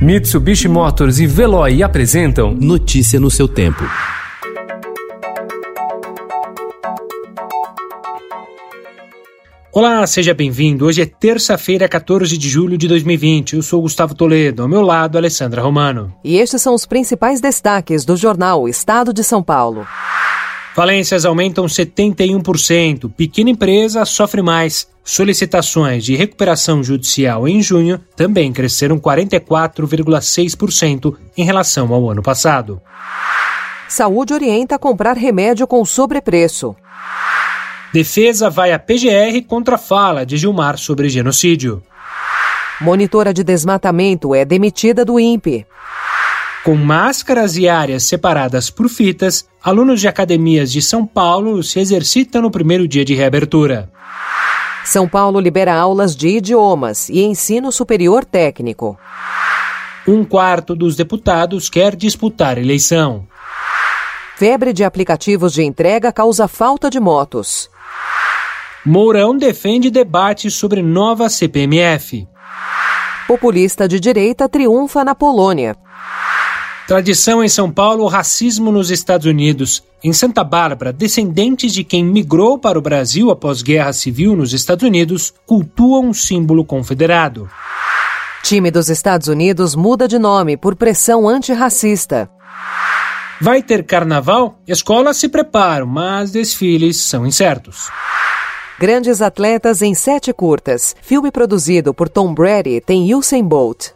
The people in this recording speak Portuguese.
Mitsubishi Motors e Veloy apresentam Notícia no seu tempo. Olá, seja bem-vindo. Hoje é terça-feira, 14 de julho de 2020. Eu sou Gustavo Toledo, ao meu lado, Alessandra Romano. E estes são os principais destaques do jornal Estado de São Paulo. Falências aumentam 71%. Pequena empresa sofre mais. Solicitações de recuperação judicial em junho também cresceram 44,6% em relação ao ano passado. Saúde orienta a comprar remédio com sobrepreço. Defesa vai à PGR contra a fala de Gilmar sobre genocídio. Monitora de desmatamento é demitida do INPE. Com máscaras e áreas separadas por fitas, alunos de academias de São Paulo se exercitam no primeiro dia de reabertura. São Paulo libera aulas de idiomas e ensino superior técnico. Um quarto dos deputados quer disputar eleição. Febre de aplicativos de entrega causa falta de motos. Mourão defende debate sobre nova CPMF. Populista de direita triunfa na Polônia. Tradição em São Paulo, racismo nos Estados Unidos. Em Santa Bárbara, descendentes de quem migrou para o Brasil após guerra civil nos Estados Unidos cultuam um símbolo confederado. Time dos Estados Unidos muda de nome por pressão antirracista. Vai ter carnaval? Escolas se preparam, mas desfiles são incertos. Grandes atletas em sete curtas. Filme produzido por Tom Brady tem Usain Bolt.